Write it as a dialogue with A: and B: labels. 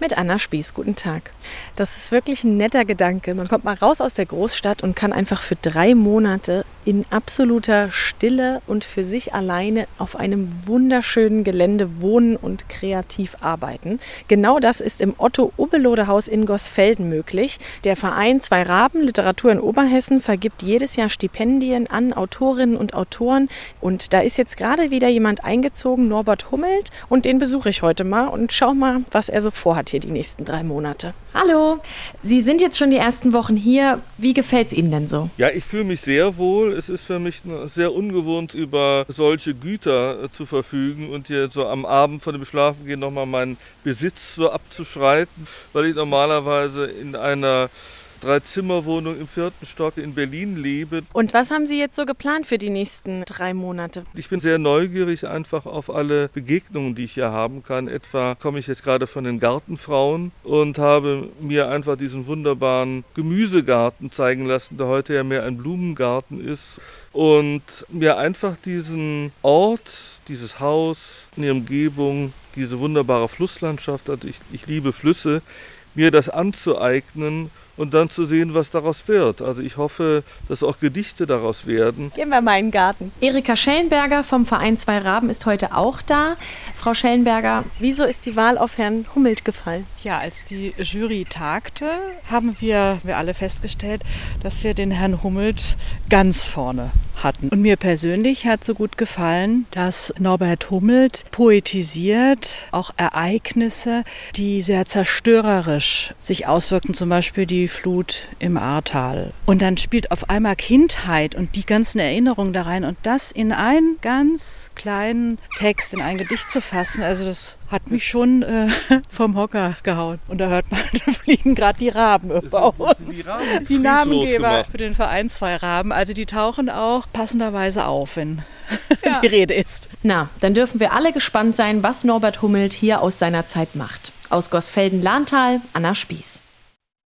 A: Mit Anna Spieß, guten Tag. Das ist wirklich ein netter Gedanke. Man kommt mal raus aus der Großstadt und kann einfach für drei Monate in absoluter Stille und für sich alleine auf einem wunderschönen Gelände wohnen und kreativ arbeiten. Genau das ist im Otto Ubbelode Haus in Gosfelden möglich. Der Verein Zwei Raben Literatur in Oberhessen vergibt jedes Jahr Stipendien an Autorinnen und Autoren. Und da ist jetzt gerade wieder jemand eingezogen, Norbert Hummelt, und den besuche ich heute mal und schau mal, was er so vorhat hier die nächsten drei Monate. Hallo, Sie sind jetzt schon die ersten Wochen hier. Wie gefällt es Ihnen denn so?
B: Ja, ich fühle mich sehr wohl. Es ist für mich sehr ungewohnt, über solche Güter äh, zu verfügen und hier so am Abend vor dem Schlafengehen nochmal meinen Besitz so abzuschreiten, weil ich normalerweise in einer Drei-Zimmer-Wohnung im vierten Stock in Berlin lebe.
A: Und was haben Sie jetzt so geplant für die nächsten drei Monate?
B: Ich bin sehr neugierig einfach auf alle Begegnungen, die ich hier haben kann. Etwa komme ich jetzt gerade von den Gartenfrauen und habe mir einfach diesen wunderbaren Gemüsegarten zeigen lassen, der heute ja mehr ein Blumengarten ist. Und mir einfach diesen Ort, dieses Haus, in der Umgebung, diese wunderbare Flusslandschaft, also ich, ich liebe Flüsse, mir das anzueignen und dann zu sehen, was daraus wird. Also ich hoffe, dass auch Gedichte daraus werden.
A: Gehen wir mal in den Garten. Erika Schellenberger vom Verein Zwei Raben ist heute auch da. Frau Schellenberger, wieso ist die Wahl auf Herrn Hummelt gefallen?
C: Ja, als die Jury tagte, haben wir, wir alle festgestellt, dass wir den Herrn Hummelt ganz vorne hatten. Und mir persönlich hat so gut gefallen, dass Norbert Hummelt poetisiert auch Ereignisse, die sehr zerstörerisch sich auswirken, zum Beispiel die Flut im Ahrtal. Und dann spielt auf einmal Kindheit und die ganzen Erinnerungen da rein und das in einen ganz kleinen Text, in ein Gedicht zu fassen. Also das hat mich schon äh, vom Hocker gehauen. Und da hört man, da fliegen gerade die Raben über uns. Die, Raben, die, die Namengeber für den Verein Zwei Raben. Also die tauchen auch passenderweise auf, wenn ja. die Rede ist.
A: Na, dann dürfen wir alle gespannt sein, was Norbert Hummelt hier aus seiner Zeit macht. Aus Gosfelden-Lahntal, Anna Spieß.